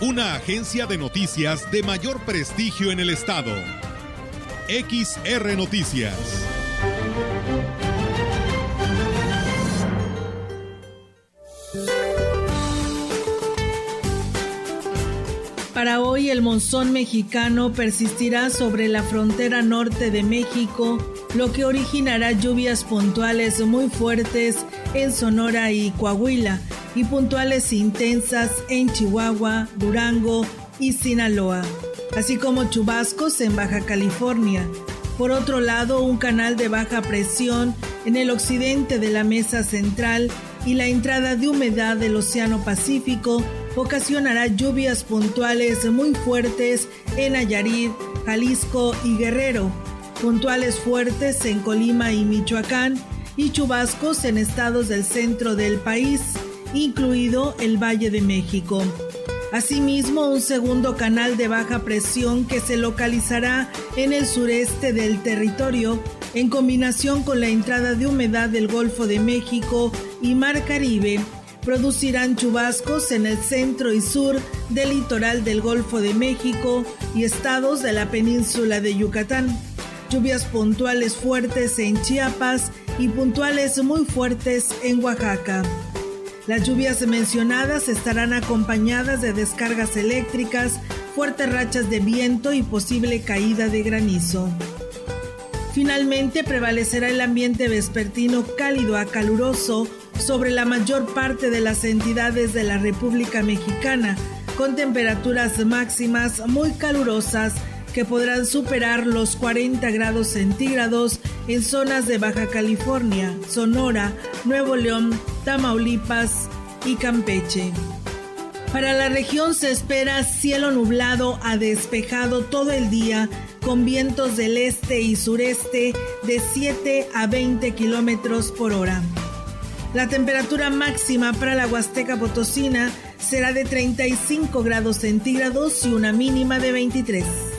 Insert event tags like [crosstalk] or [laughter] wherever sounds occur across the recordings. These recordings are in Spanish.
una agencia de noticias de mayor prestigio en el estado. XR Noticias. Para hoy el monzón mexicano persistirá sobre la frontera norte de México, lo que originará lluvias puntuales muy fuertes en Sonora y Coahuila y puntuales intensas en Chihuahua, Durango y Sinaloa, así como chubascos en Baja California. Por otro lado, un canal de baja presión en el occidente de la mesa central y la entrada de humedad del Océano Pacífico ocasionará lluvias puntuales muy fuertes en Nayarit, Jalisco y Guerrero, puntuales fuertes en Colima y Michoacán y chubascos en estados del centro del país incluido el Valle de México. Asimismo, un segundo canal de baja presión que se localizará en el sureste del territorio, en combinación con la entrada de humedad del Golfo de México y Mar Caribe, producirán chubascos en el centro y sur del litoral del Golfo de México y estados de la península de Yucatán. Lluvias puntuales fuertes en Chiapas y puntuales muy fuertes en Oaxaca. Las lluvias mencionadas estarán acompañadas de descargas eléctricas, fuertes rachas de viento y posible caída de granizo. Finalmente prevalecerá el ambiente vespertino cálido a caluroso sobre la mayor parte de las entidades de la República Mexicana, con temperaturas máximas muy calurosas que podrán superar los 40 grados centígrados en zonas de Baja California, Sonora, Nuevo León, Tamaulipas y Campeche. Para la región se espera cielo nublado a despejado todo el día con vientos del este y sureste de 7 a 20 kilómetros por hora. La temperatura máxima para la Huasteca Potosina será de 35 grados centígrados y una mínima de 23.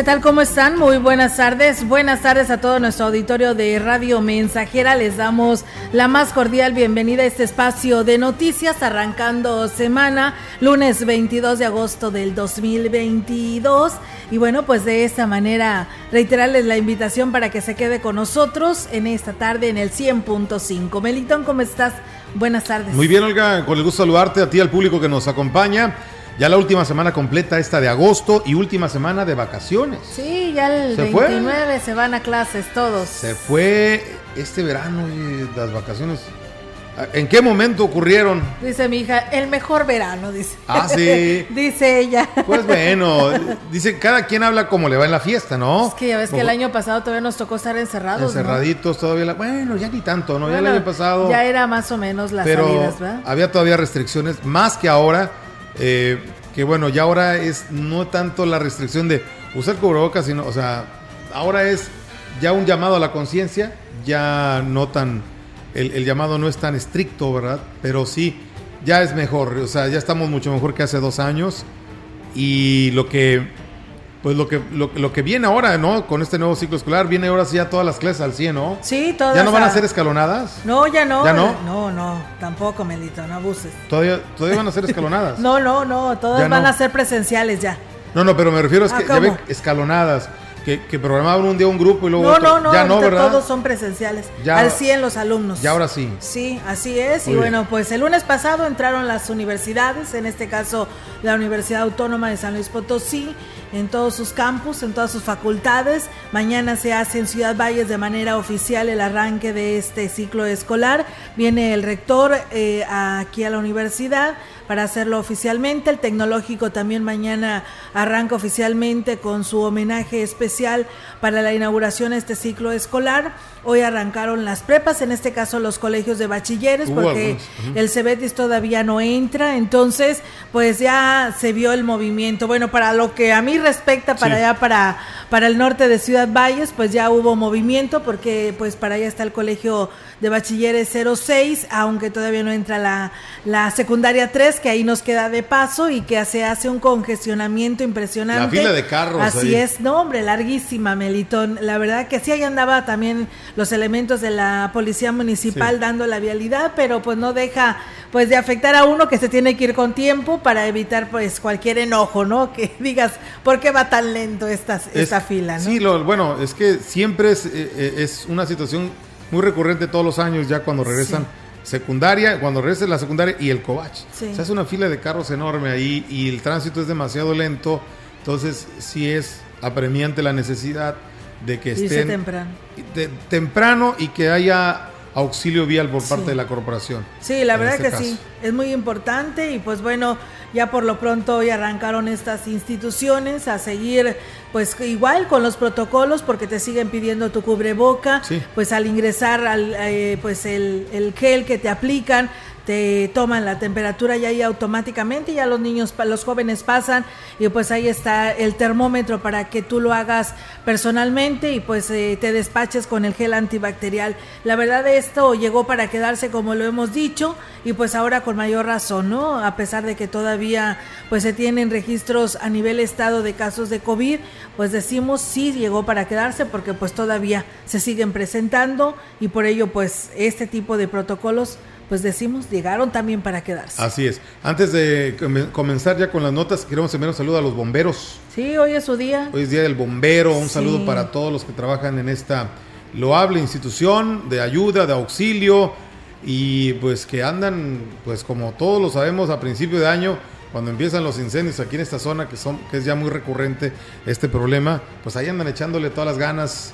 ¿Qué tal? ¿Cómo están? Muy buenas tardes. Buenas tardes a todo nuestro auditorio de Radio Mensajera. Les damos la más cordial bienvenida a este espacio de noticias arrancando semana, lunes 22 de agosto del 2022. Y bueno, pues de esta manera reiterarles la invitación para que se quede con nosotros en esta tarde en el 100.5. Melitón, ¿cómo estás? Buenas tardes. Muy bien, Olga, con el gusto saludarte a ti, al público que nos acompaña. Ya la última semana completa esta de agosto y última semana de vacaciones. Sí, ya el 29 se van a clases todos. Se fue este verano y las vacaciones. ¿En qué momento ocurrieron? Dice mi hija, el mejor verano, dice. Ah, sí. [laughs] dice ella. Pues bueno, dice, cada quien habla como le va en la fiesta, ¿no? Es que ya ves que el año pasado todavía nos tocó estar encerrados. Encerraditos todavía. Bueno, ya ni tanto, ¿no? ya el año pasado. Ya era más o menos las pero salidas, ¿verdad? Había todavía restricciones, más que ahora. Eh, que bueno, ya ahora es no tanto la restricción de usar cubrebocas, sino, o sea, ahora es ya un llamado a la conciencia, ya no tan, el, el, llamado no es tan estricto, ¿verdad? Pero sí, ya es mejor, o sea, ya estamos mucho mejor que hace dos años y lo que, pues lo que, lo, lo que viene ahora, ¿no? Con este nuevo ciclo escolar, viene ahora sí ya todas las clases al 100, ¿no? Sí, todas. ¿Ya no van a ser escalonadas? No, ya no. ¿Ya no? No, no, tampoco, Melito, no abuses. ¿Todavía, todavía van a ser escalonadas? [laughs] no, no, no, todas Ya van no. a ser presenciales ya. No, no, pero me refiero es Ah, que ya escalonadas, que, que programaban un día un grupo y luego No, otro. no, no, ya no, ¿verdad? todos son presenciales. Ya- al 100 los alumnos. Y ahora sí. Sí, así es. Muy y bien. bueno, pues el lunes pasado entraron las universidades, en este caso la Universidad Autónoma de San Luis Potosí en todos sus campus, en todas sus facultades. Mañana se hace en Ciudad Valles de manera oficial el arranque de este ciclo escolar. Viene el rector eh, aquí a la universidad para hacerlo oficialmente. El tecnológico también mañana arranca oficialmente con su homenaje especial para la inauguración de este ciclo escolar. Hoy arrancaron las prepas, en este caso los colegios de bachilleres, porque el Cebetis todavía no entra, entonces pues ya se vio el movimiento. Bueno, para lo que a mí respecta, para allá, para, para el norte de Ciudad Valles, pues ya hubo movimiento, porque pues para allá está el colegio de bachilleres 06, aunque todavía no entra la, la secundaria 3, que ahí nos queda de paso y que se hace un congestionamiento impresionante. La fila de carros. Así es, no hombre, larguísima, Melitón. La verdad que sí, ahí andaba también los elementos de la policía municipal dando la vialidad, pero pues no deja pues de afectar a uno que se tiene que ir con tiempo para evitar pues cualquier enojo, ¿no? Que [laughs] digas, ¿por qué va tan lento esta, esta fila? ¿no? Sí, lo, bueno, es que siempre es, eh, eh, es una situación muy recurrente todos los años ya cuando regresan secundaria, cuando regresa la secundaria y el Covach. Se hace una fila de carros enorme ahí y el tránsito es demasiado lento, entonces sí es apremiante la necesidad de que estén temprano. temprano y que haya auxilio vial por parte de la corporación. Sí, la verdad este que sí, es muy importante y pues bueno, ya por lo pronto hoy arrancaron estas instituciones a seguir pues igual con los protocolos porque te siguen pidiendo tu cubreboca, pues al ingresar al eh, pues el, el gel que te aplican te toman la temperatura y ahí automáticamente ya los niños, los jóvenes pasan y pues ahí está el termómetro para que tú lo hagas personalmente y pues eh, te despaches con el gel antibacterial. La verdad esto llegó para quedarse como lo hemos dicho y pues ahora con mayor razón, ¿no? A pesar de que todavía pues se tienen registros a nivel estado de casos de COVID, pues decimos sí llegó para quedarse porque pues todavía se siguen presentando y por ello pues este tipo de protocolos pues decimos, llegaron también para quedarse. Así es. Antes de comenzar ya con las notas, queremos enviar un saludo a los bomberos. Sí, hoy es su día. Hoy es Día del Bombero. Un saludo para todos los que trabajan en esta loable institución de ayuda, de auxilio y pues que andan, pues como todos lo sabemos, a principio de año, cuando empiezan los incendios aquí en esta zona, que, son, que es ya muy recurrente este problema, pues ahí andan echándole todas las ganas,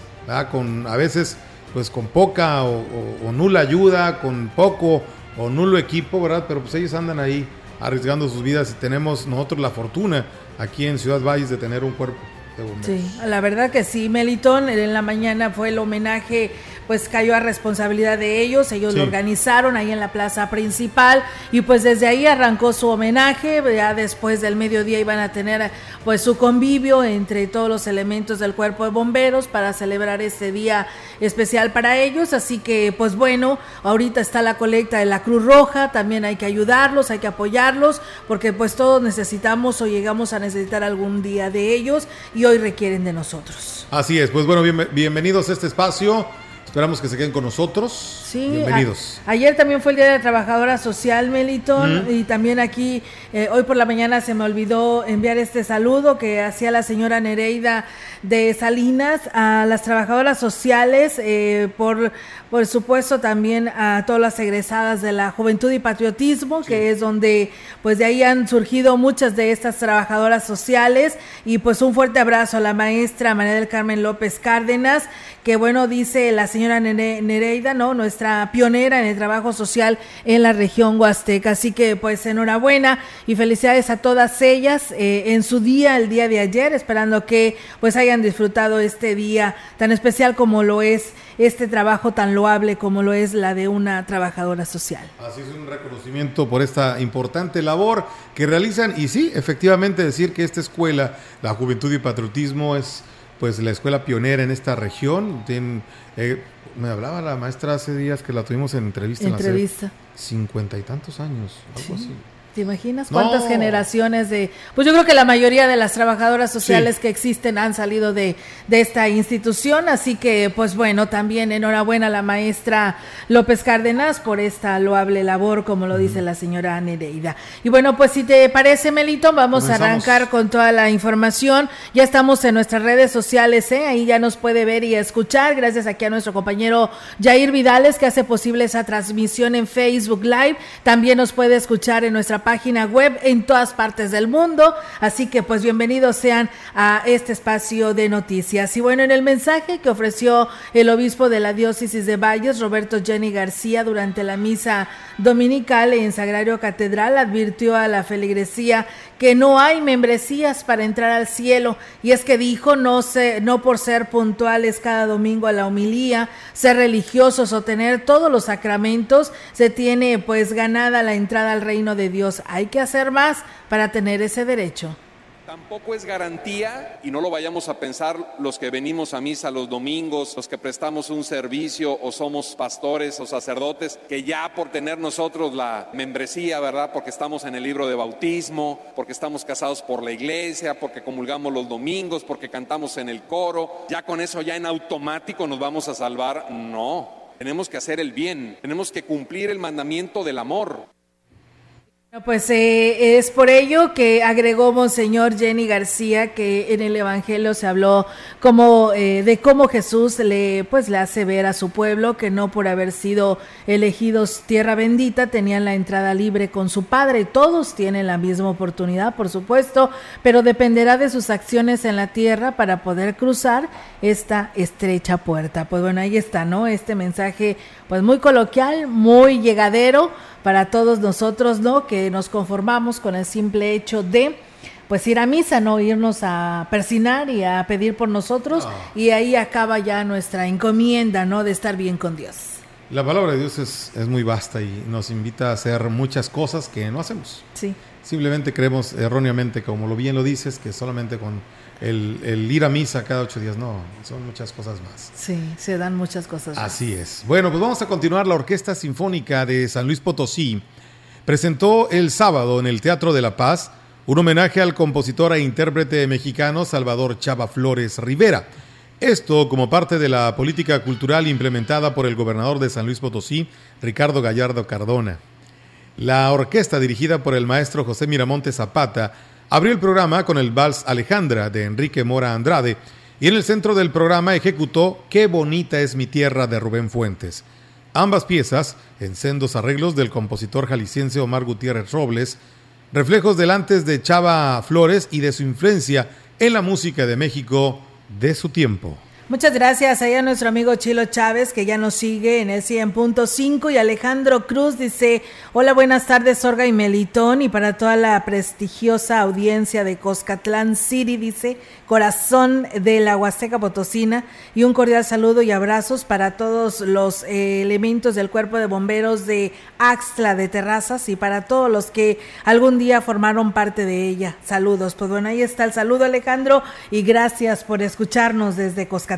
con a veces pues con poca o, nula ayuda, con poco o nulo equipo, ¿verdad? Pero pues ellos andan ahí arriesgando sus vidas y tenemos nosotros la fortuna aquí en Ciudad Valles de tener un cuerpo de bomberos. Sí, la verdad que sí, Melitón, en la mañana fue el homenaje pues cayó a responsabilidad de ellos, ellos lo organizaron ahí en la plaza principal y pues desde ahí arrancó su homenaje, ya después del mediodía iban a tener pues su convivio entre todos los elementos del cuerpo de bomberos para celebrar este día especial para ellos, así que pues bueno, ahorita está la colecta de la Cruz Roja, también hay que ayudarlos, hay que apoyarlos, porque pues todos necesitamos o llegamos a necesitar algún día de ellos y hoy requieren de nosotros. Así es, pues bueno, bienvenidos a este espacio. Esperamos que se queden con nosotros. Sí, Bienvenidos. ayer también fue el Día de la Trabajadora Social, Meliton, y también aquí, eh, hoy por la mañana se me olvidó enviar este saludo que hacía la señora Nereida de Salinas a las trabajadoras sociales, eh, por, por supuesto también a todas las egresadas de la Juventud y Patriotismo, que es donde pues de ahí han surgido muchas de estas trabajadoras sociales, y pues un fuerte abrazo a la maestra María del Carmen López Cárdenas, que bueno, dice la señora Nereida, ¿no? Nuestra pionera en el trabajo social en la región Huasteca. Así que pues enhorabuena y felicidades a todas ellas eh, en su día, el día de ayer, esperando que pues hayan disfrutado este día tan especial como lo es este trabajo tan loable como lo es la de una trabajadora social. Así es un reconocimiento por esta importante labor que realizan y sí, efectivamente decir que esta escuela, la Juventud y Patriotismo es pues la escuela pionera en esta región. Eh, me hablaba la maestra hace días que la tuvimos en entrevista. Entrevista. Cincuenta y tantos años, algo así. ¿Te imaginas cuántas generaciones de... Pues yo creo que la mayoría de las trabajadoras sociales que existen han salido de, de, esta institución, así que pues bueno, también enhorabuena a la maestra López Cárdenas por esta loable labor, como lo dice la señora Nereida. Y bueno, pues si te parece, Melito, vamos a arrancar con toda la información. Ya estamos en nuestras redes sociales, ¿eh? ahí ya nos puede ver y escuchar, gracias aquí a nuestro compañero Jair Vidales que hace posible esa transmisión en Facebook Live. También nos puede escuchar en nuestra página web en todas partes del mundo. Así que pues bienvenidos sean a este espacio de noticias. Y bueno, en el mensaje que ofreció el obispo de la diócesis de Valles, Roberto Jenny García, durante la misa dominical en Sagrario Catedral, advirtió a la feligresía que no hay membresías para entrar al cielo. Y es que dijo, no, sé, no por ser puntuales cada domingo a la homilía, ser religiosos o tener todos los sacramentos, se tiene pues ganada la entrada al reino de Dios. Hay que hacer más para tener ese derecho. Tampoco es garantía, y no lo vayamos a pensar los que venimos a misa los domingos, los que prestamos un servicio o somos pastores o sacerdotes, que ya por tener nosotros la membresía, ¿verdad? Porque estamos en el libro de bautismo, porque estamos casados por la iglesia, porque comulgamos los domingos, porque cantamos en el coro, ya con eso ya en automático nos vamos a salvar. No, tenemos que hacer el bien, tenemos que cumplir el mandamiento del amor. Pues eh, es por ello que agregó Monseñor Jenny García que en el Evangelio se habló como eh, de cómo Jesús le pues le hace ver a su pueblo que no por haber sido elegidos tierra bendita tenían la entrada libre con su Padre. Todos tienen la misma oportunidad, por supuesto, pero dependerá de sus acciones en la tierra para poder cruzar esta estrecha puerta. Pues bueno, ahí está, ¿no? Este mensaje pues muy coloquial, muy llegadero para todos nosotros, ¿no? Que nos conformamos con el simple hecho de pues ir a misa, ¿no? Irnos a persinar y a pedir por nosotros ah. y ahí acaba ya nuestra encomienda, ¿no? De estar bien con Dios. La palabra de Dios es, es muy vasta y nos invita a hacer muchas cosas que no hacemos. Sí. Simplemente creemos erróneamente, como lo bien lo dices, que solamente con el, ir a misa cada ocho días, no, son muchas cosas más. Sí, se dan muchas cosas más. Así es. Bueno, pues vamos a continuar. La Orquesta Sinfónica de San Luis Potosí presentó el sábado en el Teatro de la Paz un homenaje al compositor e intérprete mexicano Salvador Chava Flores Rivera. Esto como parte de la política cultural implementada por el gobernador de San Luis Potosí, Ricardo Gallardo Cardona. La orquesta dirigida por el maestro José Miramonte Zapata Abrió el programa con el vals Alejandra de Enrique Mora Andrade y en el centro del programa ejecutó Qué bonita es mi tierra de Rubén Fuentes. Ambas piezas, en sendos arreglos del compositor jalisciense Omar Gutiérrez Robles, reflejos del antes de Chava Flores y de su influencia en la música de México de su tiempo. Muchas gracias a nuestro amigo Chilo Chávez que ya nos sigue en el 100.5 y Alejandro Cruz dice, hola buenas tardes Sorga y Melitón y para toda la prestigiosa audiencia de Coscatlán City dice, corazón de la Huasteca Potosina y un cordial saludo y abrazos para todos los eh, elementos del cuerpo de bomberos de Axtla de Terrazas y para todos los que algún día formaron parte de ella. Saludos, pues bueno, ahí está el saludo Alejandro y gracias por escucharnos desde Coscatlán.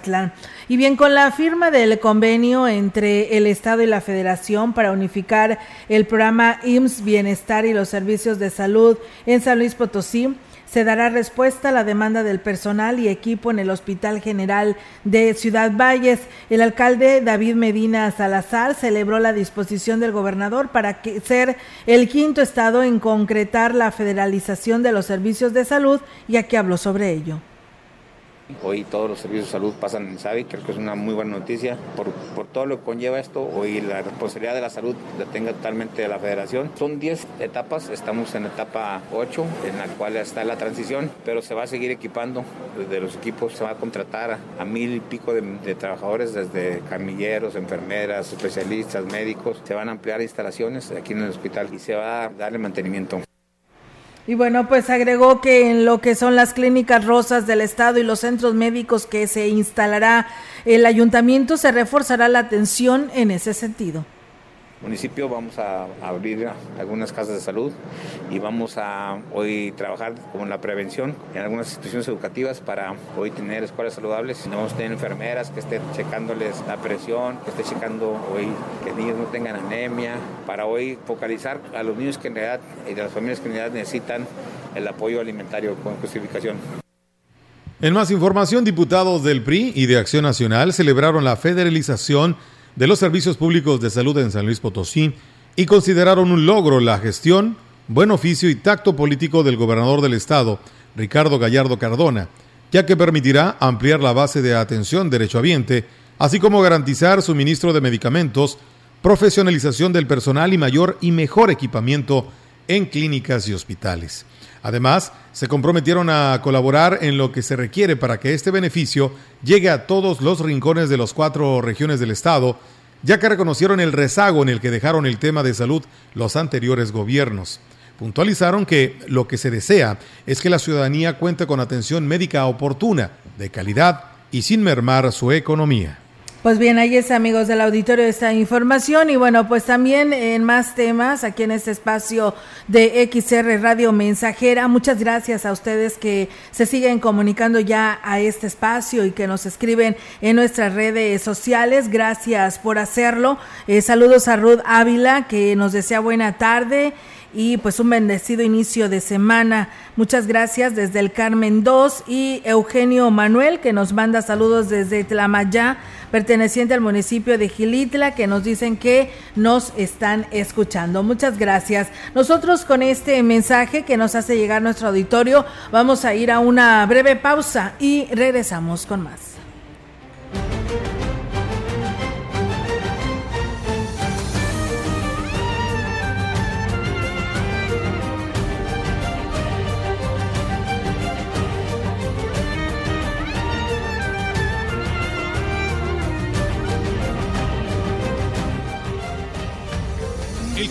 Y bien, con la firma del convenio entre el Estado y la Federación para unificar el programa IMSS Bienestar y los servicios de salud en San Luis Potosí, se dará respuesta a la demanda del personal y equipo en el Hospital General de Ciudad Valles. El alcalde David Medina Salazar celebró la disposición del gobernador para ser el quinto estado en concretar la federalización de los servicios de salud y aquí habló sobre ello. Hoy todos los servicios de salud pasan en SAVI, creo que es una muy buena noticia por, por todo lo que conlleva esto. Hoy la responsabilidad de la salud la tenga totalmente la federación. Son 10 etapas, estamos en etapa 8, en la cual está la transición, pero se va a seguir equipando. Desde los equipos se va a contratar a, mil y pico de, de trabajadores, desde camilleros, enfermeras, especialistas, médicos. Se van a ampliar instalaciones aquí en el hospital y se va a darle mantenimiento. Y bueno, pues agregó que en lo que son las clínicas rosas del Estado y los centros médicos que se instalará el ayuntamiento, se reforzará la atención en ese sentido municipio vamos a abrir algunas casas de salud y vamos a hoy trabajar con la prevención en algunas instituciones educativas para hoy tener escuelas saludables. Vamos a tener enfermeras que estén checándoles la presión, que estén checando hoy que niños no tengan anemia, para hoy focalizar a los niños que en realidad y de las familias que en realidad necesitan el apoyo alimentario con justificación. En más información, diputados del PRI y de Acción Nacional celebraron la federalización de los servicios públicos de salud en San Luis Potosí y consideraron un logro la gestión, buen oficio y tacto político del gobernador del estado, Ricardo Gallardo Cardona, ya que permitirá ampliar la base de atención derechohabiente, así como garantizar suministro de medicamentos, profesionalización del personal y mayor y mejor equipamiento en clínicas y hospitales. Además, se comprometieron a colaborar en lo que se requiere para que este beneficio llegue a todos los rincones de las cuatro regiones del Estado, ya que reconocieron el rezago en el que dejaron el tema de salud los anteriores gobiernos. Puntualizaron que lo que se desea es que la ciudadanía cuente con atención médica oportuna, de calidad y sin mermar su economía. Pues bien, ahí es amigos del auditorio esta información y bueno, pues también en más temas aquí en este espacio de XR Radio Mensajera. Muchas gracias a ustedes que se siguen comunicando ya a este espacio y que nos escriben en nuestras redes sociales. Gracias por hacerlo. Eh, saludos a Ruth Ávila que nos desea buena tarde y pues un bendecido inicio de semana. Muchas gracias desde el Carmen 2 y Eugenio Manuel que nos manda saludos desde Tlamayá, perteneciente al municipio de Gilitla, que nos dicen que nos están escuchando. Muchas gracias. Nosotros con este mensaje que nos hace llegar nuestro auditorio vamos a ir a una breve pausa y regresamos con más.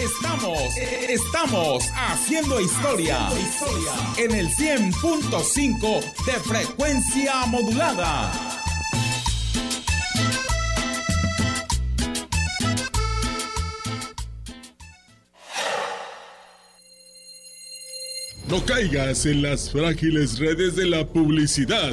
Estamos, estamos haciendo historia, en el 100.5 de frecuencia modulada. No caigas en las frágiles redes de la publicidad.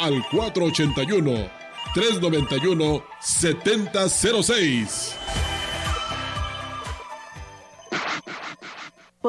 al 481-391-7006.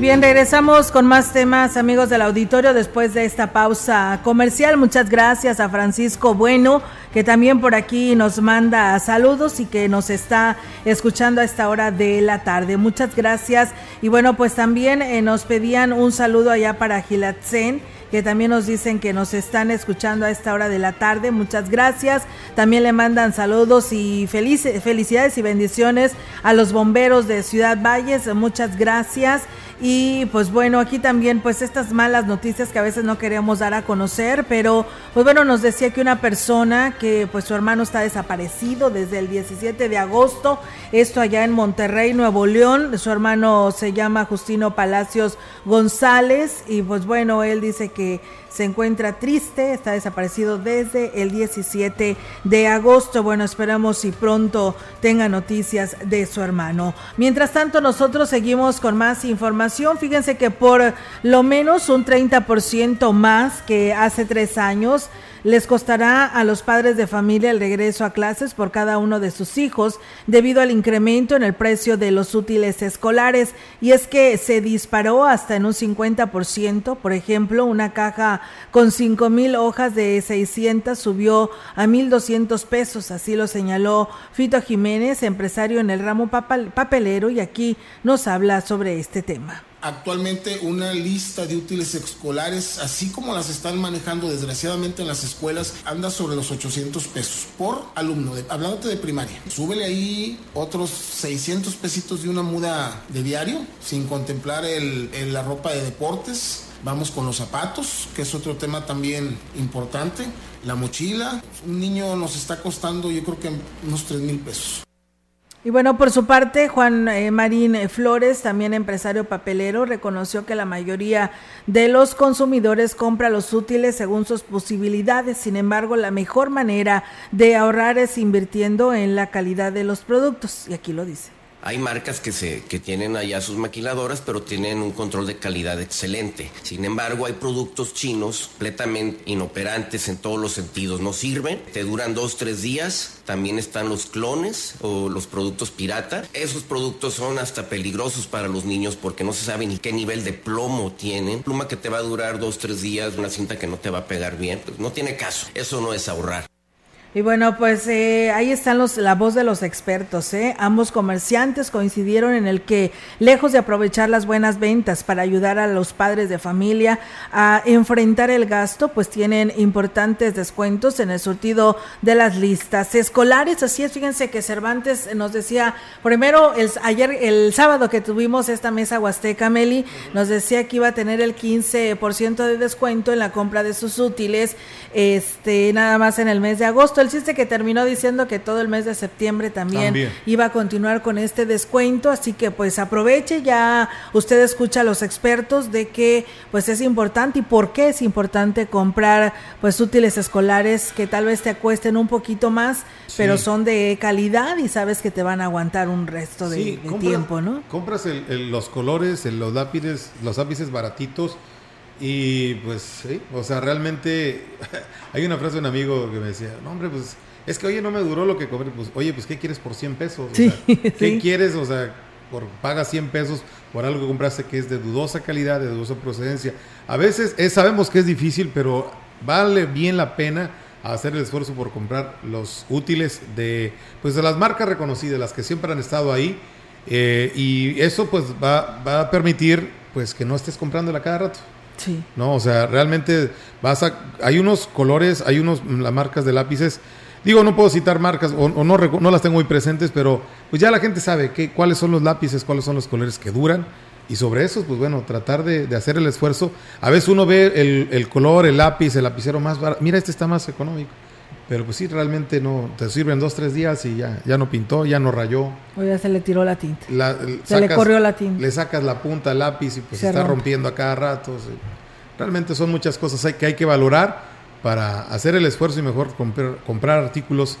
Bien, regresamos con más temas, amigos del auditorio, después de esta pausa comercial. Muchas gracias a Francisco Bueno, que también por aquí nos manda saludos y que nos está escuchando a esta hora de la tarde. Muchas gracias. Y bueno, pues también eh, nos pedían un saludo allá para Gilatzen que también nos dicen que nos están escuchando a esta hora de la tarde. Muchas gracias. También le mandan saludos y felicidades y bendiciones a los bomberos de Ciudad Valles. Muchas gracias. Y pues bueno, aquí también pues estas malas noticias que a veces no queremos dar a conocer, pero pues bueno, nos decía que una persona que pues su hermano está desaparecido desde el 17 de agosto, esto allá en Monterrey, Nuevo León, su hermano se llama Justino Palacios González y pues bueno, él dice que se encuentra triste, está desaparecido desde el 17 de agosto. Bueno, esperamos si pronto tenga noticias de su hermano. Mientras tanto, nosotros seguimos con más información. Fíjense que por lo menos un 30% más que hace tres años, les costará a los padres de familia el regreso a clases por cada uno de sus hijos debido al incremento en el precio de los útiles escolares. Y es que se disparó hasta en un 50%. Por ejemplo, una caja con 5 mil hojas de 600 subió a 1.200 pesos. Así lo señaló Fito Jiménez, empresario en el ramo papelero, y aquí nos habla sobre este tema actualmente una lista de útiles escolares, así como las están manejando desgraciadamente en las escuelas, anda sobre los 800 pesos por alumno, hablándote de primaria. Súbele ahí otros 600 pesitos de una muda de diario, sin contemplar el, la ropa de deportes. Vamos con los zapatos, que es otro tema también importante. La mochila. Un niño nos está costando yo creo que unos 3 mil pesos. Y bueno, por su parte, Juan eh, Marín Flores, también empresario papelero, reconoció que la mayoría de los consumidores compra los útiles según sus posibilidades. Sin embargo, la mejor manera de ahorrar es invirtiendo en la calidad de los productos. Y aquí lo dice. Hay marcas que, se, que tienen allá sus maquiladoras, pero tienen un control de calidad excelente. Sin embargo, hay productos chinos completamente inoperantes en todos los sentidos. No sirven, te duran dos, tres días. También están los clones o los productos pirata. Esos productos son hasta peligrosos para los niños porque no se sabe ni qué nivel de plomo tienen. Pluma que te va a durar dos, tres días, una cinta que no te va a pegar bien. Pues no tiene caso. Eso no es ahorrar. Y bueno, pues eh, ahí están los, la voz de los expertos. ¿eh? Ambos comerciantes coincidieron en el que, lejos de aprovechar las buenas ventas para ayudar a los padres de familia a enfrentar el gasto, pues tienen importantes descuentos en el surtido de las listas escolares. Así es, fíjense que Cervantes nos decía, primero, el, ayer, el sábado que tuvimos esta mesa Huasteca, Meli, nos decía que iba a tener el 15% de descuento en la compra de sus útiles, este, nada más en el mes de agosto el chiste que terminó diciendo que todo el mes de septiembre también, iba a continuar con este descuento, así que pues aproveche, ya usted escucha a los expertos de que pues es importante y por qué es importante comprar pues útiles escolares que tal vez te cuesten un poquito más, pero son de calidad y sabes que te van a aguantar un resto de, tiempo, ¿no? Compras los colores, los lápices, los lápices baratitos y pues sí, o sea, realmente [laughs] hay una frase de un amigo que me decía, no hombre, pues es que oye, no me duró lo que compré, pues oye, pues ¿qué quieres por 100 pesos? [laughs] ¿Qué quieres? O sea, por, paga 100 pesos por algo que compraste que es de dudosa calidad, de dudosa procedencia. A veces sabemos que es difícil, pero vale bien la pena hacer el esfuerzo por comprar los útiles de, pues de las marcas reconocidas, las que siempre han estado ahí. Eh, y eso pues va, va a permitir pues que no estés comprándola cada rato. Sí. No, o sea, realmente vas a, hay unos colores, hay unos las marcas de lápices. Digo, no puedo citar marcas o, no, no las tengo muy presentes, pero pues ya la gente sabe que, cuáles son los lápices, cuáles son los colores que duran. Y sobre eso, pues bueno, tratar de, hacer el esfuerzo. A veces uno ve el, el color, el lápiz, el lapicero más barato. Mira, este está más económico. Pero pues sí, realmente no, te sirven dos, tres días y ya, ya no pintó, ya no rayó. O ya se le tiró la tinta. se le corrió la tinta. Le sacas la punta al lápiz y pues se está rompiendo a cada rato. Realmente son muchas cosas que hay que valorar para hacer el esfuerzo y mejor comprar, comprar artículos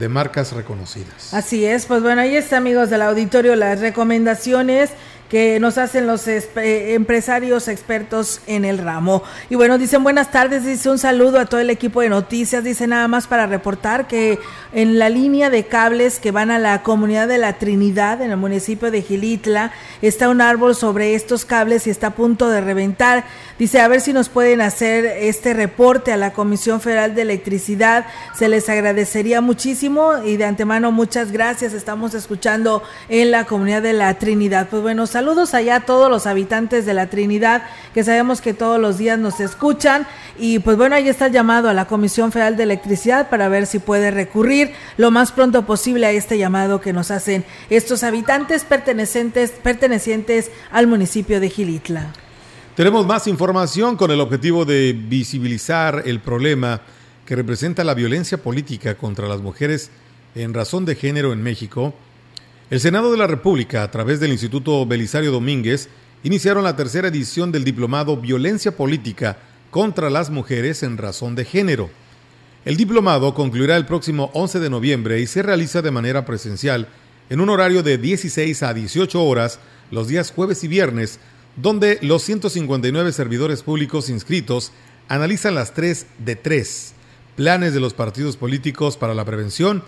de marcas reconocidas. Así es, pues bueno, ahí está amigos del auditorio las recomendaciones que nos hacen los empresarios expertos en el ramo. Y bueno, dicen buenas tardes, dice un saludo a todo el equipo de noticias, dice nada más para reportar que en la línea de cables que van a la comunidad de la Trinidad, en el municipio de Gilitla, está un árbol sobre estos cables y está a punto de reventar. Dice, a ver si nos pueden hacer este reporte a la Comisión Federal de Electricidad, se les agradecería muchísimo y de antemano muchas gracias, estamos escuchando en la comunidad de la Trinidad. Pues bueno, saludos allá a todos los habitantes de la Trinidad, que sabemos que todos los días nos escuchan. Y pues bueno, ahí está el llamado a la Comisión Federal de Electricidad para ver si puede recurrir lo más pronto posible a este llamado que nos hacen estos habitantes pertenecientes, pertenecientes al municipio de Gilitla. Tenemos más información con el objetivo de visibilizar el problema que representa la violencia política contra las mujeres en razón de género en México. El Senado de la República, a través del Instituto Belisario Domínguez, iniciaron la tercera edición del diplomado Violencia Política contra las Mujeres en Razón de Género. El diplomado concluirá el próximo 11 de noviembre y se realiza de manera presencial en un horario de 16 a 18 horas los días jueves y viernes donde los 159 servidores públicos inscritos analizan las tres de tres planes de los partidos políticos para la prevención,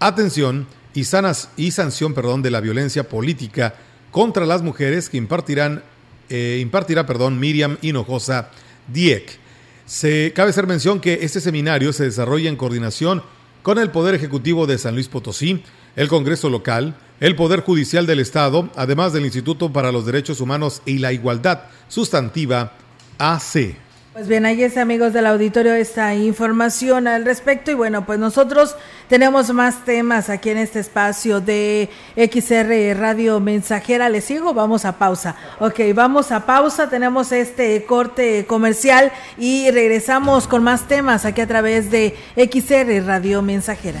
atención y, sanción perdón, de la violencia política contra las mujeres que impartirán, eh, impartirá perdón, Miriam Hinojosa Dieck. Se, cabe hacer mención que este seminario se desarrolla en coordinación con el Poder Ejecutivo de San Luis Potosí, el Congreso local, el Poder Judicial del Estado, además del Instituto para los Derechos Humanos y la Igualdad Sustantiva, AC. Pues bien, ahí es amigos del auditorio esta información al respecto y bueno, pues nosotros tenemos más temas aquí en este espacio de XR Radio Mensajera. Les sigo, vamos a pausa. Ok, vamos a pausa, tenemos este corte comercial y regresamos con más temas aquí a través de XR Radio Mensajera.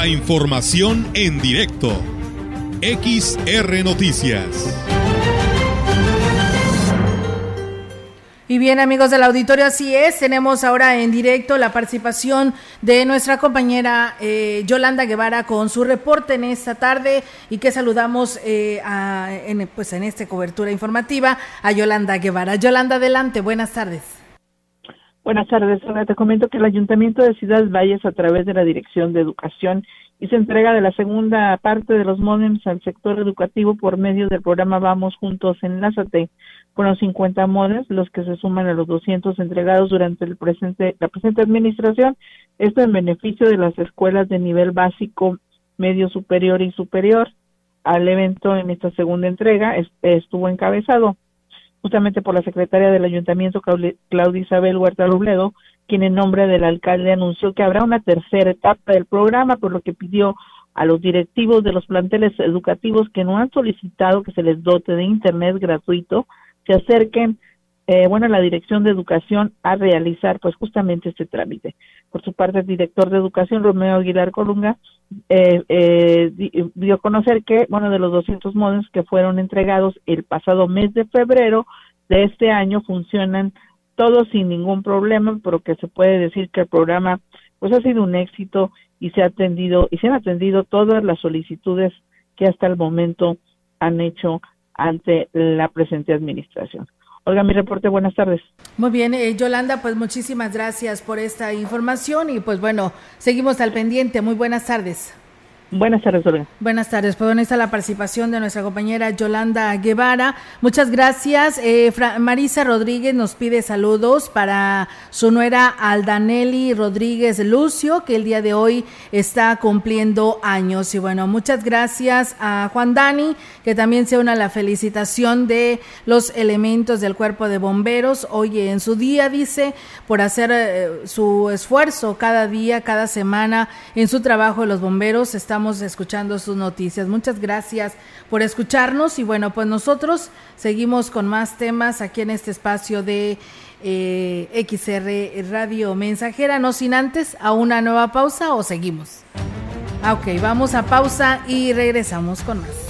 La información en directo. XR Noticias. Y bien amigos del auditorio, así es, tenemos ahora en directo la participación de nuestra compañera eh, Yolanda Guevara con su reporte en esta tarde y que saludamos eh, en, pues en esta cobertura informativa a Yolanda Guevara. Yolanda, adelante, buenas tardes. Buenas tardes, Te comento que el Ayuntamiento de Ciudad Valles, a través de la Dirección de Educación, hizo entrega de la segunda parte de los modems al sector educativo por medio del programa Vamos Juntos Enlázate. Fueron 50 modems los que se suman a los 200 entregados durante el presente, la presente administración. Esto en beneficio de las escuelas de nivel básico, medio superior y superior. Al evento en esta segunda entrega estuvo encabezado justamente por la secretaria del ayuntamiento, Claudia Isabel Huerta Robledo, quien en nombre del alcalde anunció que habrá una tercera etapa del programa, por lo que pidió a los directivos de los planteles educativos que no han solicitado que se les dote de internet gratuito, se acerquen eh, bueno, la Dirección de Educación a realizar pues justamente este trámite. Por su parte, el director de Educación, Romeo Aguilar Colunga, eh, eh, dio a conocer que, bueno, de los 200 modems que fueron entregados el pasado mes de febrero de este año funcionan todos sin ningún problema, pero que se puede decir que el programa pues ha sido un éxito y se ha atendido y se han atendido todas las solicitudes que hasta el momento han hecho ante la presente administración. Olga, mi reporte, buenas tardes. Muy bien, eh, Yolanda, pues muchísimas gracias por esta información y pues bueno, seguimos al pendiente. Muy buenas tardes. Buenas tardes, Olga. Buenas tardes. Pues bueno, está la participación de nuestra compañera Yolanda Guevara. Muchas gracias. Eh, Marisa Rodríguez nos pide saludos para su nuera Aldanelli Rodríguez Lucio, que el día de hoy está cumpliendo años. Y bueno, muchas gracias a Juan Dani, que también se une a la felicitación de los elementos del cuerpo de bomberos. Hoy en su día, dice, por hacer eh, su esfuerzo cada día, cada semana en su trabajo de los bomberos. Estamos escuchando sus noticias. Muchas gracias por escucharnos y bueno, pues nosotros seguimos con más temas aquí en este espacio de eh, XR Radio Mensajera, no sin antes a una nueva pausa o seguimos. Ah, ok, vamos a pausa y regresamos con más.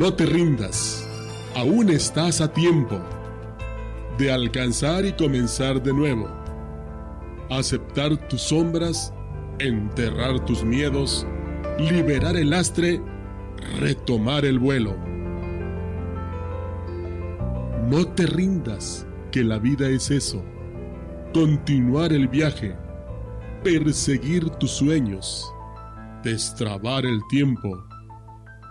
No te rindas, aún estás a tiempo de alcanzar y comenzar de nuevo. Aceptar tus sombras, enterrar tus miedos, liberar el lastre, retomar el vuelo. No te rindas, que la vida es eso. Continuar el viaje, perseguir tus sueños, destrabar el tiempo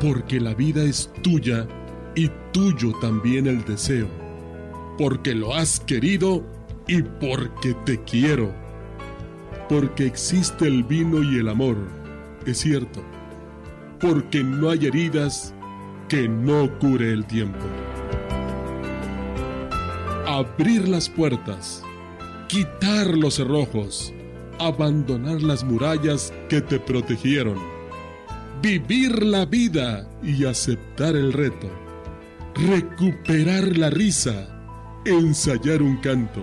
porque la vida es tuya y tuyo también el deseo, porque lo has querido y porque te quiero, porque existe el vino y el amor, es cierto, porque no hay heridas que no cure el tiempo. Abrir las puertas, quitar los cerrojos, abandonar las murallas que te protegieron vivir la vida y aceptar el reto, recuperar la risa, ensayar un canto,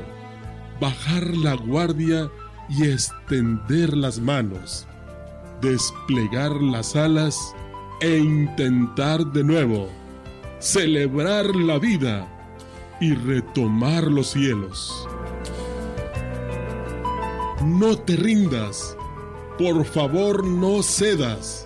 bajar la guardia y extender las manos, desplegar las alas e intentar de nuevo, celebrar la vida y retomar los cielos. No te rindas, por favor no cedas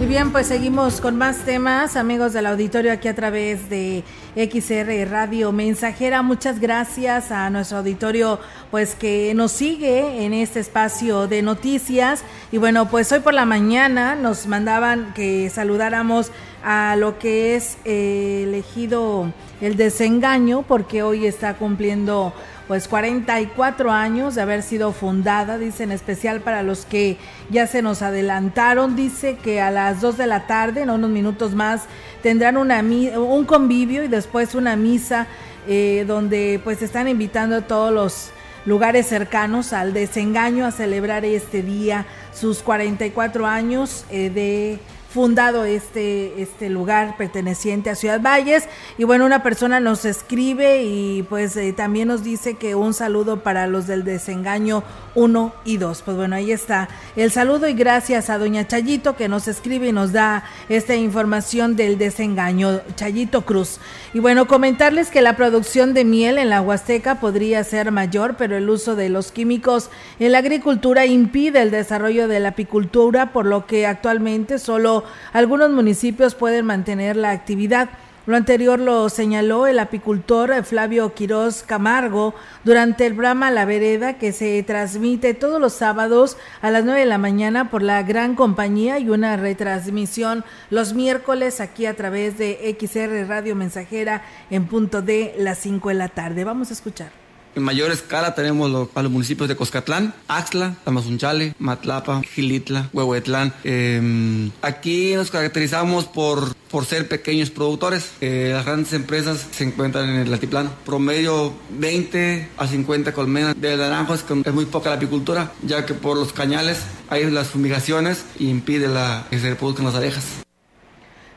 Y bien, pues seguimos con más temas, amigos del auditorio, aquí a través de XR Radio Mensajera. Muchas gracias a nuestro auditorio, pues que nos sigue en este espacio de noticias. Y bueno, pues hoy por la mañana nos mandaban que saludáramos a lo que es eh, elegido el desengaño, porque hoy está cumpliendo pues 44 años de haber sido fundada, dice en especial para los que ya se nos adelantaron, dice que a las 2 de la tarde, en unos minutos más, tendrán un convivio y después una misa eh, donde pues están invitando a todos los lugares cercanos al desengaño a celebrar este día, sus 44 años eh, de fundado este, este lugar perteneciente a Ciudad Valles. Y bueno, una persona nos escribe y pues eh, también nos dice que un saludo para los del desengaño 1 y 2. Pues bueno, ahí está el saludo y gracias a doña Chayito que nos escribe y nos da esta información del desengaño, Chayito Cruz. Y bueno, comentarles que la producción de miel en la Huasteca podría ser mayor, pero el uso de los químicos en la agricultura impide el desarrollo de la apicultura, por lo que actualmente solo algunos municipios pueden mantener la actividad. Lo anterior lo señaló el apicultor Flavio Quiroz Camargo durante el Brahma La Vereda que se transmite todos los sábados a las 9 de la mañana por la gran compañía y una retransmisión los miércoles aquí a través de XR Radio Mensajera en punto de las 5 de la tarde. Vamos a escuchar. En mayor escala tenemos los, a los municipios de Coscatlán, Axla, Tamazunchale, Matlapa, Gilitla, Huehuetlán. Eh, aquí nos caracterizamos por, por ser pequeños productores. Eh, las grandes empresas se encuentran en el altiplano. Promedio 20 a 50 colmenas de naranjos, es muy poca la apicultura, ya que por los cañales hay las fumigaciones y impide la, que se reproduzcan las abejas.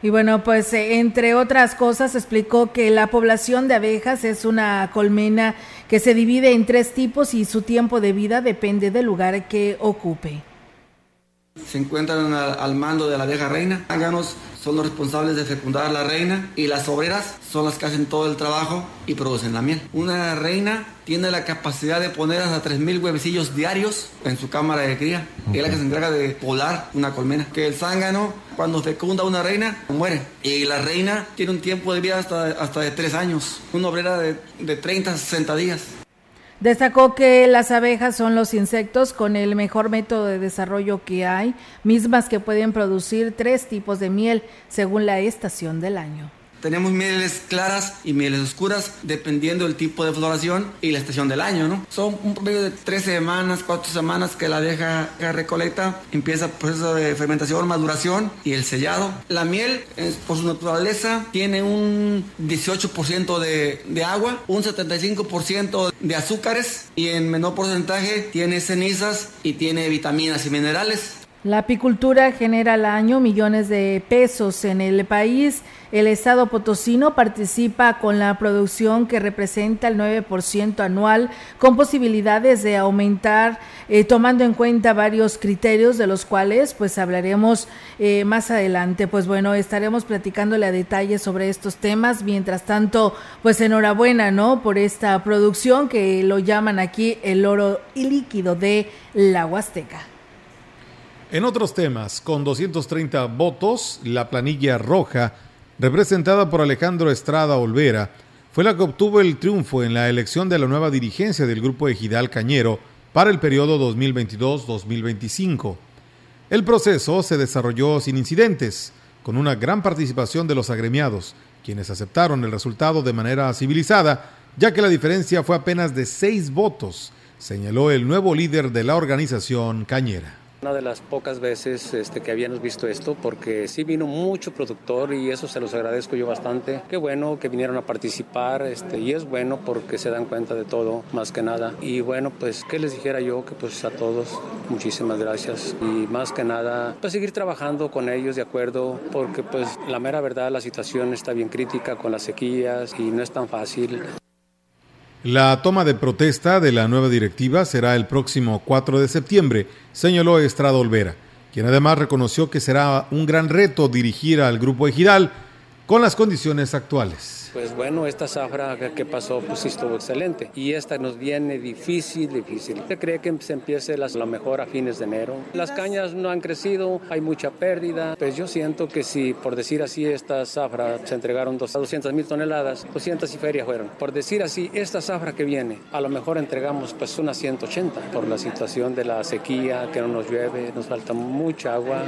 Y bueno, pues eh, entre otras cosas explicó que la población de abejas es una colmena que se divide en tres tipos y su tiempo de vida depende del lugar que ocupe. Se encuentran al, al mando de la abeja reina. Áganos son los responsables de fecundar a la reina y las obreras son las que hacen todo el trabajo y producen la miel. Una reina tiene la capacidad de poner hasta 3.000 huevecillos diarios en su cámara de cría. Es la que se encarga de poblar una colmena. Que el zángano, cuando fecunda una reina, muere. Y la reina tiene un tiempo de vida hasta, hasta de 3 años. Una obrera de, de 30 a 60 días. Destacó que las abejas son los insectos con el mejor método de desarrollo que hay, mismas que pueden producir tres tipos de miel según la estación del año. Tenemos mieles claras y mieles oscuras dependiendo del tipo de floración y la estación del año, ¿no? Son un promedio de tres semanas, cuatro semanas que la abeja recolecta, empieza el proceso de fermentación, maduración y el sellado. La miel, por su naturaleza, tiene un 18% de, de agua, un 75% de azúcares y en menor porcentaje tiene cenizas y tiene vitaminas y minerales. La apicultura genera al año millones de pesos en el país. El estado potosino participa con la producción que representa el 9% anual, con posibilidades de aumentar, eh, tomando en cuenta varios criterios de los cuales pues hablaremos eh, más adelante. Pues bueno, estaremos platicándole a detalle sobre estos temas. Mientras tanto, pues enhorabuena, ¿no? Por esta producción que lo llaman aquí el oro líquido de la Huasteca. En otros temas, con 230 votos, la planilla roja, representada por Alejandro Estrada Olvera, fue la que obtuvo el triunfo en la elección de la nueva dirigencia del Grupo Ejidal Cañero para el periodo 2022-2025. El proceso se desarrolló sin incidentes, con una gran participación de los agremiados, quienes aceptaron el resultado de manera civilizada, ya que la diferencia fue apenas de seis votos, señaló el nuevo líder de la organización Cañera. Una de las pocas veces este, que habíamos visto esto, porque sí vino mucho productor y eso se los agradezco yo bastante. Qué bueno que vinieron a participar este, y es bueno porque se dan cuenta de todo, más que nada. Y bueno, pues, ¿qué les dijera yo? Que pues a todos, muchísimas gracias. Y más que nada, pues seguir trabajando con ellos de acuerdo, porque pues la mera verdad, la situación está bien crítica con las sequías y no es tan fácil. La toma de protesta de la nueva directiva será el próximo 4 de septiembre, señaló Estrada Olvera, quien además reconoció que será un gran reto dirigir al grupo Ejidal con las condiciones actuales pues bueno, esta zafra que pasó pues estuvo excelente y esta nos viene difícil, difícil. Se cree que se empiece la, lo mejor a fines de enero. Las cañas no han crecido, hay mucha pérdida. Pues yo siento que si, por decir así, esta zafra se entregaron 200 mil toneladas, 200 y feria fueron. Por decir así, esta zafra que viene, a lo mejor entregamos pues unas 180 por la situación de la sequía, que no nos llueve, nos falta mucha agua.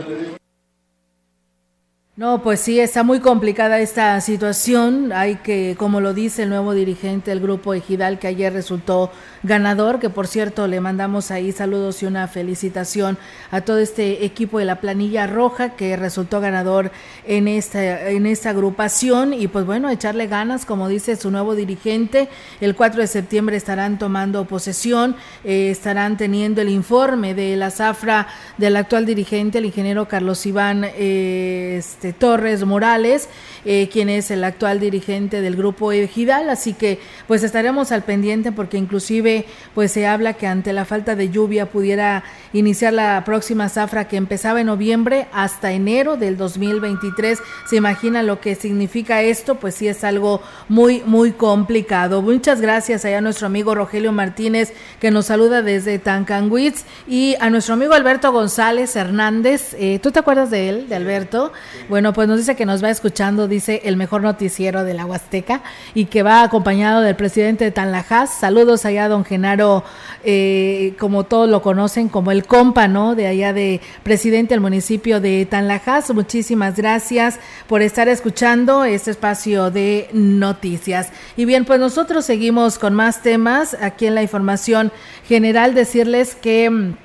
No, pues sí, está muy complicada esta situación. Hay que, como lo dice el nuevo dirigente del grupo Ejidal, que ayer resultó ganador, que por cierto le mandamos ahí saludos y una felicitación a todo este equipo de la planilla roja que resultó ganador en esta, en esta agrupación. Y pues bueno, echarle ganas, como dice su nuevo dirigente. El 4 de septiembre estarán tomando posesión, eh, estarán teniendo el informe de la zafra del actual dirigente, el ingeniero Carlos Iván. Eh, este, este, Torres Morales, eh, quien es el actual dirigente del grupo Ejidal, así que pues estaremos al pendiente porque inclusive pues se habla que ante la falta de lluvia pudiera iniciar la próxima zafra que empezaba en noviembre hasta enero del 2023. ¿Se imagina lo que significa esto? Pues sí es algo muy muy complicado. Muchas gracias allá a nuestro amigo Rogelio Martínez que nos saluda desde Tancanwitz y a nuestro amigo Alberto González Hernández. Eh, ¿Tú te acuerdas de él, de Alberto? Bueno, pues nos dice que nos va escuchando, dice el mejor noticiero de la Huasteca y que va acompañado del presidente de Tanlajas. Saludos allá don Genaro, eh, como todos lo conocen, como el compa, ¿no? De allá de presidente del municipio de Tanlajas. Muchísimas gracias por estar escuchando este espacio de noticias. Y bien, pues nosotros seguimos con más temas aquí en la información general. Decirles que mm,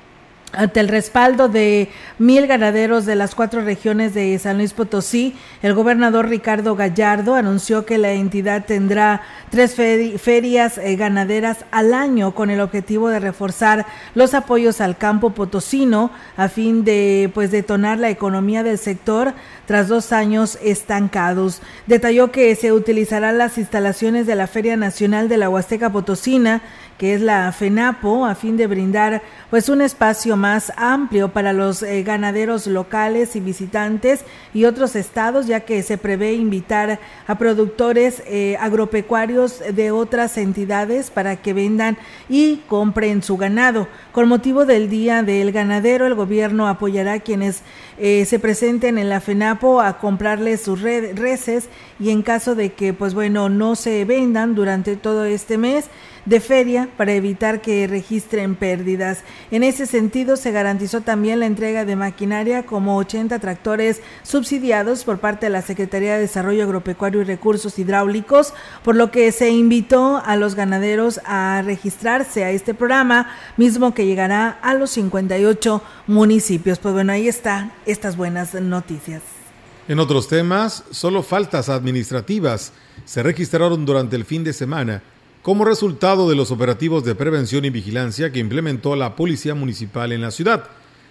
ante el respaldo de mil ganaderos de las cuatro regiones de San Luis Potosí, el gobernador Ricardo Gallardo anunció que la entidad tendrá tres ferias eh, ganaderas al año con el objetivo de reforzar los apoyos al campo potosino a fin de pues detonar la economía del sector tras dos años estancados. Detalló que se utilizarán las instalaciones de la Feria Nacional de la Huasteca Potosina que es la FENAPO, a fin de brindar pues un espacio más amplio para los eh, ganaderos locales y visitantes y otros estados, ya que se prevé invitar a productores eh, agropecuarios de otras entidades para que vendan y compren su ganado. Con motivo del Día del Ganadero, el gobierno apoyará a quienes eh, se presenten en la FENAPO a comprarles sus reses y en caso de que pues bueno no se vendan durante todo este mes, de feria para evitar que registren pérdidas. En ese sentido, se garantizó también la entrega de maquinaria como 80 tractores subsidiados por parte de la Secretaría de Desarrollo Agropecuario y Recursos Hidráulicos, por lo que se invitó a los ganaderos a registrarse a este programa, mismo que llegará a los 58 municipios. Pues bueno, ahí están estas buenas noticias. En otros temas, solo faltas administrativas se registraron durante el fin de semana como resultado de los operativos de prevención y vigilancia que implementó la Policía Municipal en la ciudad,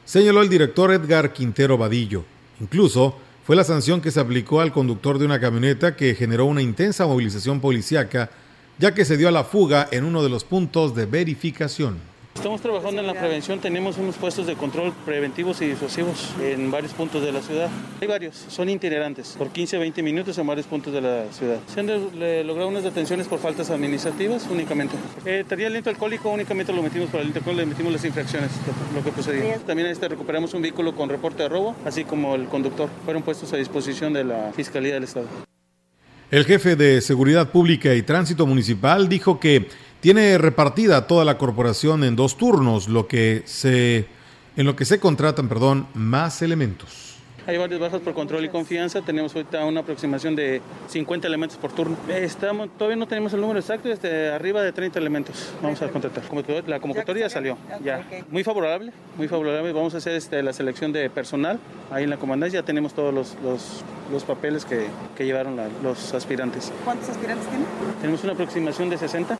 señaló el director Edgar Quintero Vadillo. Incluso fue la sanción que se aplicó al conductor de una camioneta que generó una intensa movilización policíaca, ya que se dio a la fuga en uno de los puntos de verificación. Estamos trabajando en la prevención, tenemos unos puestos de control preventivos y disuasivos en varios puntos de la ciudad. Hay varios, son itinerantes, por 15 20 minutos en varios puntos de la ciudad. Se han logrado unas detenciones por faltas administrativas únicamente. Eh, el aliento alcohólico únicamente lo metimos para el alcohol, le metimos las infracciones, lo, que procedía. También este, recuperamos un vehículo con reporte de robo, así como el conductor. Fueron puestos a disposición de la Fiscalía del Estado. El jefe de Seguridad Pública y Tránsito Municipal dijo que tiene repartida toda la corporación en dos turnos, lo que se, en lo que se contratan perdón, más elementos. hay varias bajas por control y confianza. Tenemos ahorita una aproximación de 50 elementos por turno. Estamos, todavía no tenemos el número exacto, este, arriba de 30 elementos vamos a contratar. La convocatoria salió, ya. Muy favorable, muy favorable. Vamos a hacer este, la selección de personal ahí en la comandancia. Ya tenemos todos los, los, los papeles que, que llevaron la, los aspirantes. ¿Cuántos aspirantes tienen? Tenemos una aproximación de 60.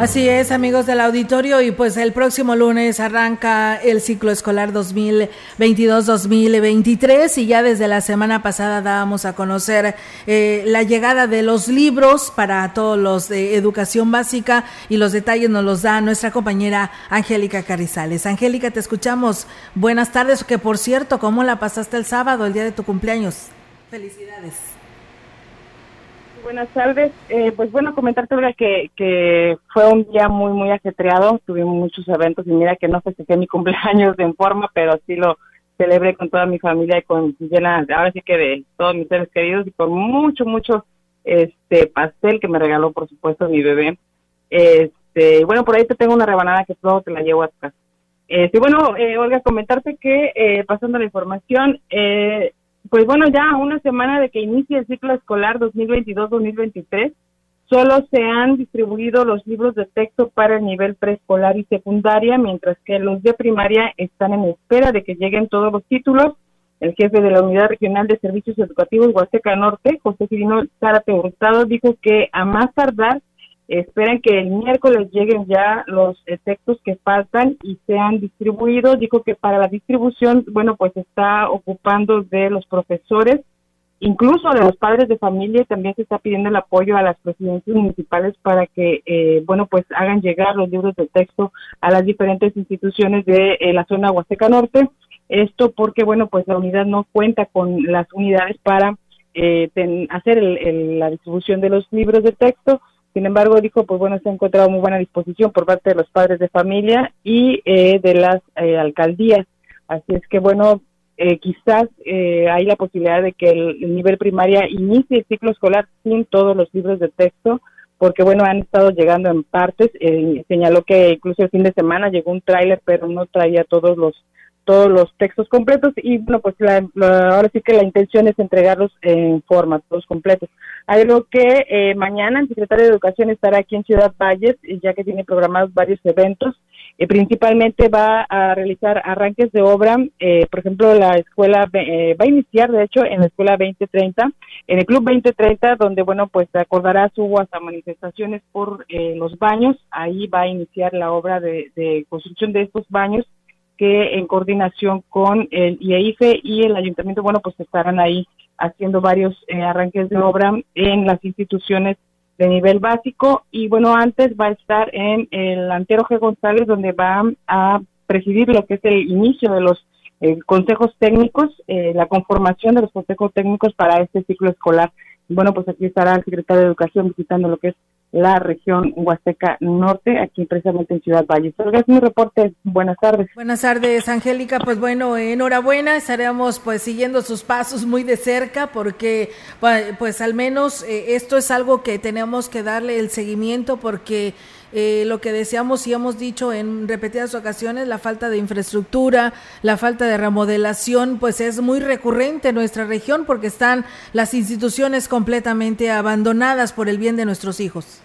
Así es, amigos del auditorio, y pues el próximo lunes arranca el ciclo escolar 2022-2023 y ya desde la semana pasada dábamos a conocer eh, la llegada de los libros para todos los de educación básica y los detalles nos los da nuestra compañera Angélica Carrizales. Angélica, te escuchamos. Buenas tardes, que por cierto, ¿cómo la pasaste el sábado, el día de tu cumpleaños? Felicidades buenas tardes. Eh, pues bueno, comentarte que, que fue un día muy, muy ajetreado. Tuvimos muchos eventos y mira que no festejé mi [laughs] cumpleaños en forma, pero sí lo celebré con toda mi familia y con llena, ahora sí que de todos mis seres queridos y con mucho, mucho este pastel que me regaló, por supuesto, mi bebé. Este, bueno, por ahí te tengo una rebanada que luego te la llevo a tu casa. Este, bueno, eh, Olga, comentarte que eh, pasando la información, eh, pues bueno, ya una semana de que inicie el ciclo escolar 2022-2023, solo se han distribuido los libros de texto para el nivel preescolar y secundaria, mientras que los de primaria están en espera de que lleguen todos los títulos. El jefe de la Unidad Regional de Servicios Educativos Huasteca Norte, José Cirino Zárate Hurtado, dijo que a más tardar Esperan que el miércoles lleguen ya los eh, textos que faltan y sean distribuidos. Dijo que para la distribución, bueno, pues está ocupando de los profesores, incluso de los padres de familia, y también se está pidiendo el apoyo a las presidencias municipales para que, eh, bueno, pues hagan llegar los libros de texto a las diferentes instituciones de eh, la zona Huasteca Norte. Esto porque, bueno, pues la unidad no cuenta con las unidades para hacer la distribución de los libros de texto sin embargo, dijo, pues bueno, se ha encontrado muy buena disposición por parte de los padres de familia y eh, de las eh, alcaldías. Así es que bueno, eh, quizás hay la posibilidad de que el, nivel primaria inicie el ciclo escolar sin todos los libros de texto, porque bueno, han estado llegando en partes. señaló que incluso el fin de semana llegó un tráiler, pero no traía todos los todos los textos completos y bueno pues ahora sí que la intención es entregarlos en forma todos completos. Algo que eh, mañana el secretario de educación estará aquí en Ciudad Valles ya que tiene programados varios eventos. Eh, principalmente va a realizar arranques de obra eh, por ejemplo la escuela va a iniciar de hecho en la escuela 2030 en el club 2030 donde bueno pues acordará su hasta manifestaciones por los baños. Ahí va a iniciar la obra de construcción de estos baños que en coordinación con el IEIFE y el ayuntamiento, bueno, pues estarán ahí haciendo varios eh, arranques de obra en las instituciones de nivel básico y bueno, antes va a estar en el Antero G. González donde va a presidir lo que es el inicio de los eh, consejos técnicos, eh, la conformación de los consejos técnicos para este ciclo escolar. Bueno, pues aquí estará el secretario de Educación visitando lo que es la región Huasteca Norte, aquí precisamente en Ciudad Valle. Es mi reporte. Buenas tardes. Buenas tardes, Angélica. Pues bueno, enhorabuena. Estaremos pues siguiendo sus pasos muy de cerca porque pues al menos eh, esto es algo que tenemos que darle el seguimiento porque eh, lo que deseamos y hemos dicho en repetidas ocasiones, la falta de infraestructura, la falta de remodelación, pues es muy recurrente en nuestra región porque están las instituciones completamente abandonadas por el bien de nuestros hijos.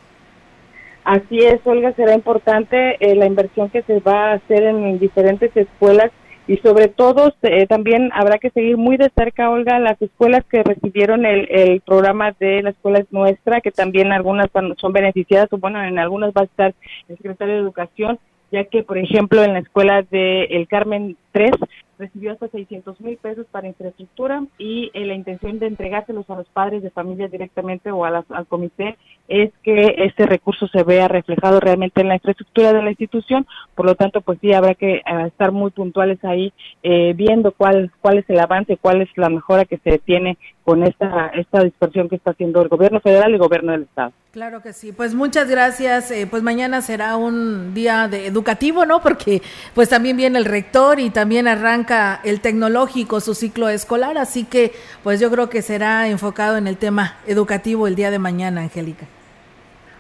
Así es, Olga, será importante eh, la inversión que se va a hacer en diferentes escuelas y sobre todo eh, también habrá que seguir muy de cerca, Olga, las escuelas que recibieron el, el programa de la escuela es nuestra, que también algunas son beneficiadas, o bueno, en algunas va a estar el secretario de Educación, ya que, por ejemplo, en la escuela de El Carmen 3 recibió hasta 600 mil pesos para infraestructura y eh, la intención de entregárselos a los padres de familia directamente o al comité es que este recurso se vea reflejado realmente en la infraestructura de la institución. Por lo tanto, pues sí, habrá que eh, estar muy puntuales ahí eh, viendo cuál, cuál es el avance, cuál es la mejora que se tiene con esta, esta dispersión que está haciendo el gobierno federal y el gobierno del Estado. Claro que sí. Pues muchas gracias. Eh, pues mañana será un día de educativo, ¿no? Porque pues también viene el rector y también arranca el tecnológico su ciclo escolar, así que pues yo creo que será enfocado en el tema educativo el día de mañana, Angélica.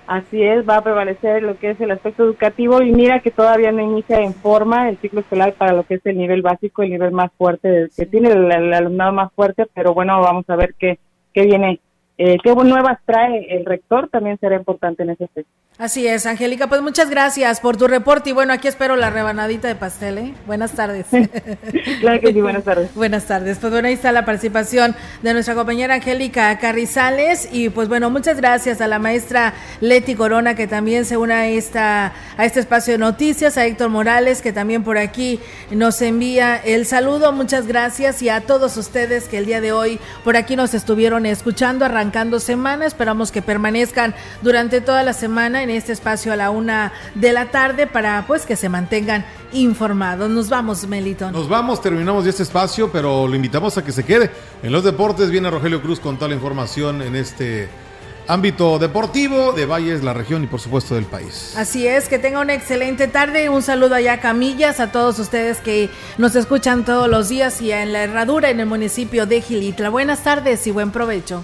Así es, va a prevalecer lo que es el aspecto educativo y mira que todavía no inicia en forma el ciclo escolar para lo que es el nivel básico, el nivel más fuerte, que tiene el, el alumnado más fuerte, pero bueno, vamos a ver qué, qué viene eh, qué nuevas trae el rector también será importante en ese aspecto. Así es, Angélica, pues muchas gracias por tu reporte y bueno, aquí espero la rebanadita de pastel, ¿eh? Buenas tardes. [laughs] claro que sí, buenas tardes. [laughs] buenas tardes, pues bueno, ahí está la participación de nuestra compañera Angélica Carrizales y pues bueno, muchas gracias a la maestra Leti Corona que también se une a, esta, a este espacio de noticias, a Héctor Morales que también por aquí nos envía el saludo, muchas gracias y a todos ustedes que el día de hoy por aquí nos estuvieron escuchando, arrancando semana, esperamos que permanezcan durante toda la semana en este espacio a la una de la tarde para pues que se mantengan informados. Nos vamos, Melito. Nos vamos, terminamos ya este espacio, pero lo invitamos a que se quede. En los deportes viene Rogelio Cruz con toda la información en este ámbito deportivo de Valles, la región y por supuesto del país. Así es, que tenga una excelente tarde. Un saludo allá a Camillas, a todos ustedes que nos escuchan todos los días y en la herradura en el municipio de Gilitla. Buenas tardes y buen provecho.